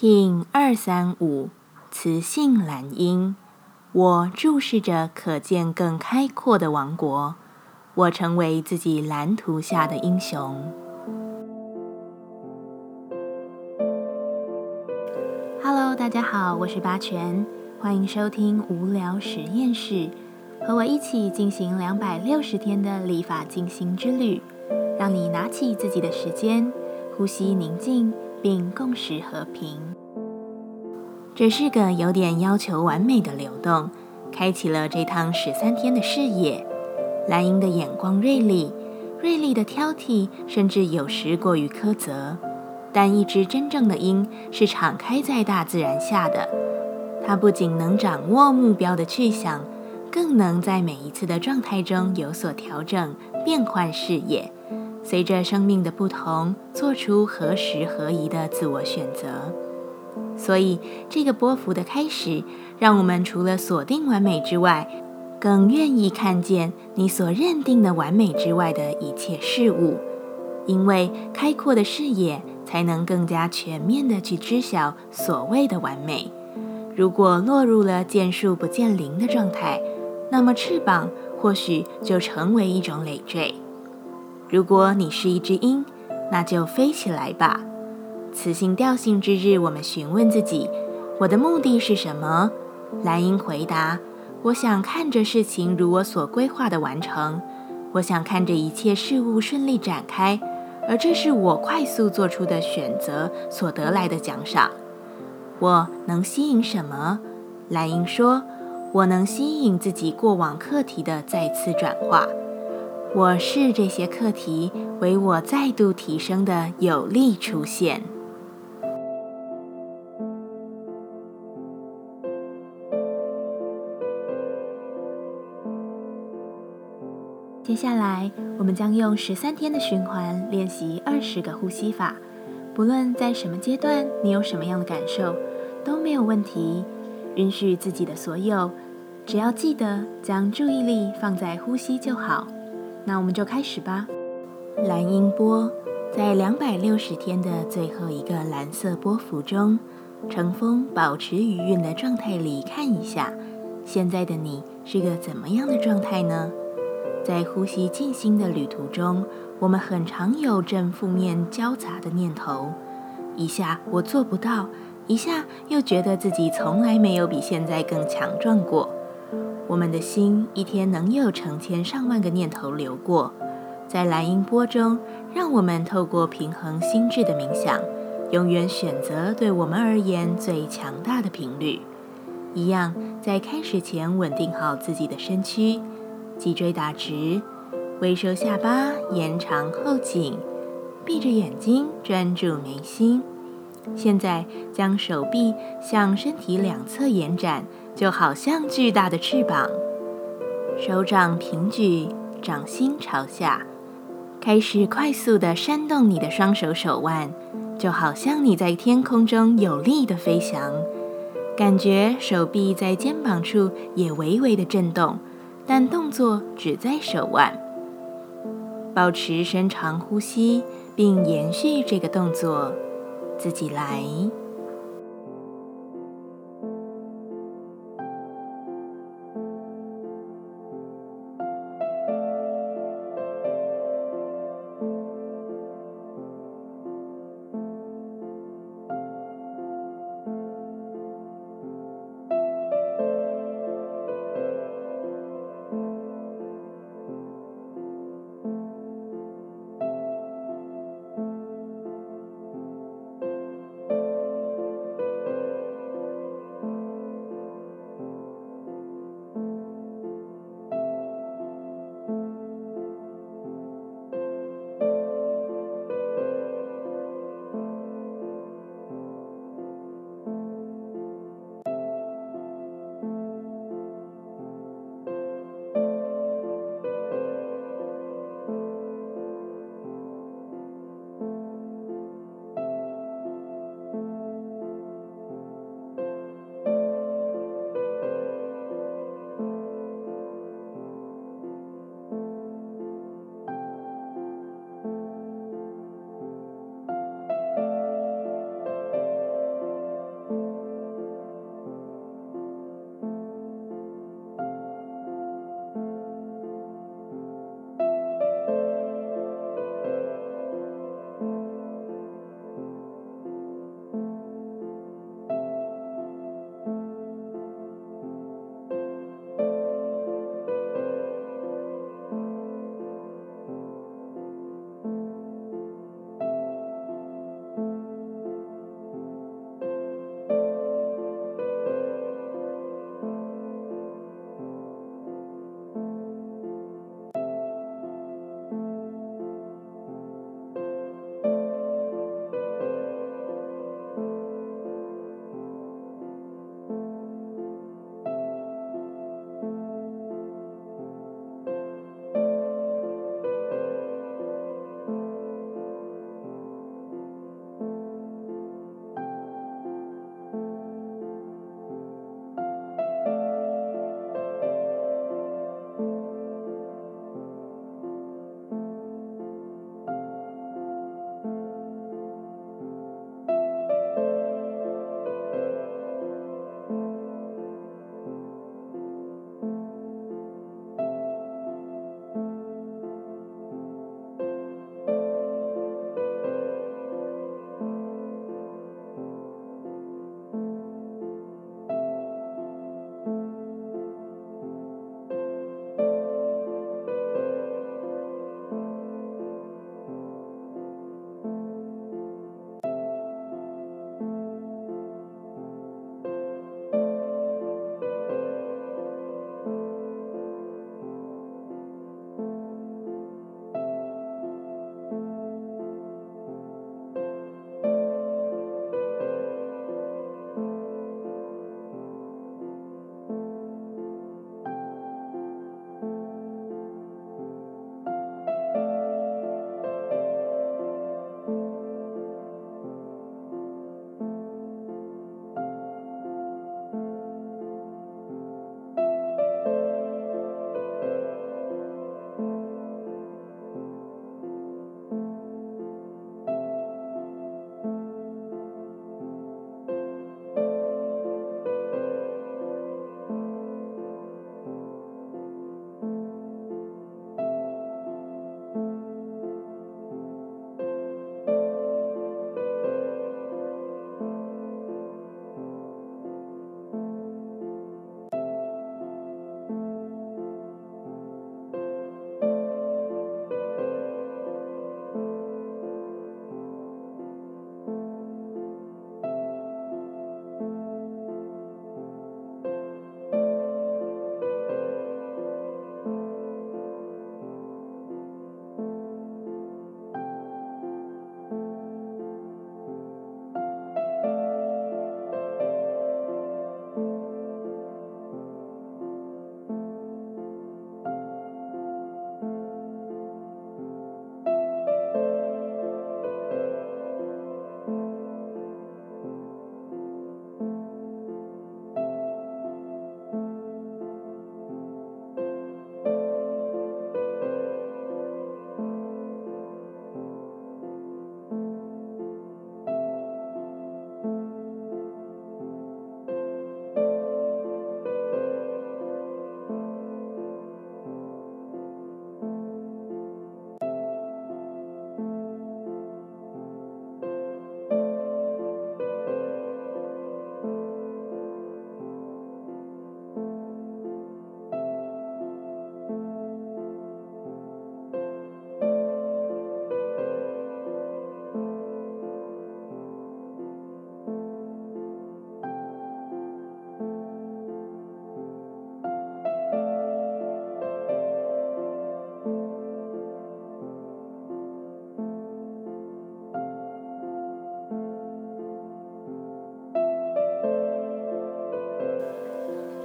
印二三五，雌性蓝鹰。我注视着可见更开阔的王国。我成为自己蓝图下的英雄。Hello，大家好，我是八全，欢迎收听无聊实验室，和我一起进行两百六十天的立法进行之旅，让你拿起自己的时间，呼吸宁静，并共识和平。这是个有点要求完美的流动，开启了这趟十三天的视野。蓝鹰的眼光锐利，锐利的挑剔，甚至有时过于苛责。但一只真正的鹰是敞开在大自然下的，它不仅能掌握目标的去向，更能在每一次的状态中有所调整、变换视野，随着生命的不同，做出合时合宜的自我选择。所以，这个波幅的开始，让我们除了锁定完美之外，更愿意看见你所认定的完美之外的一切事物，因为开阔的视野才能更加全面的去知晓所谓的完美。如果落入了见树不见林的状态，那么翅膀或许就成为一种累赘。如果你是一只鹰，那就飞起来吧。雌性调性之日，我们询问自己：我的目的是什么？蓝鹰回答。我想看着事情如我所规划的完成，我想看着一切事物顺利展开，而这是我快速做出的选择所得来的奖赏。我能吸引什么？蓝鹰说：“我能吸引自己过往课题的再次转化。我视这些课题为我再度提升的有力出现。”接下来，我们将用十三天的循环练习二十个呼吸法。不论在什么阶段，你有什么样的感受，都没有问题。允许自己的所有，只要记得将注意力放在呼吸就好。那我们就开始吧。蓝音波在两百六十天的最后一个蓝色波幅中，乘风保持余韵的状态里看一下，现在的你是个怎么样的状态呢？在呼吸静心的旅途中，我们很常有正负面交杂的念头，一下我做不到，一下又觉得自己从来没有比现在更强壮过。我们的心一天能有成千上万个念头流过，在蓝音波中，让我们透过平衡心智的冥想，永远选择对我们而言最强大的频率。一样，在开始前稳定好自己的身躯。脊椎打直，微收下巴，延长后颈，闭着眼睛专注眉心。现在将手臂向身体两侧延展，就好像巨大的翅膀。手掌平举，掌心朝下，开始快速的扇动你的双手手腕，就好像你在天空中有力的飞翔。感觉手臂在肩膀处也微微的震动。但动作只在手腕，保持深长呼吸，并延续这个动作，自己来。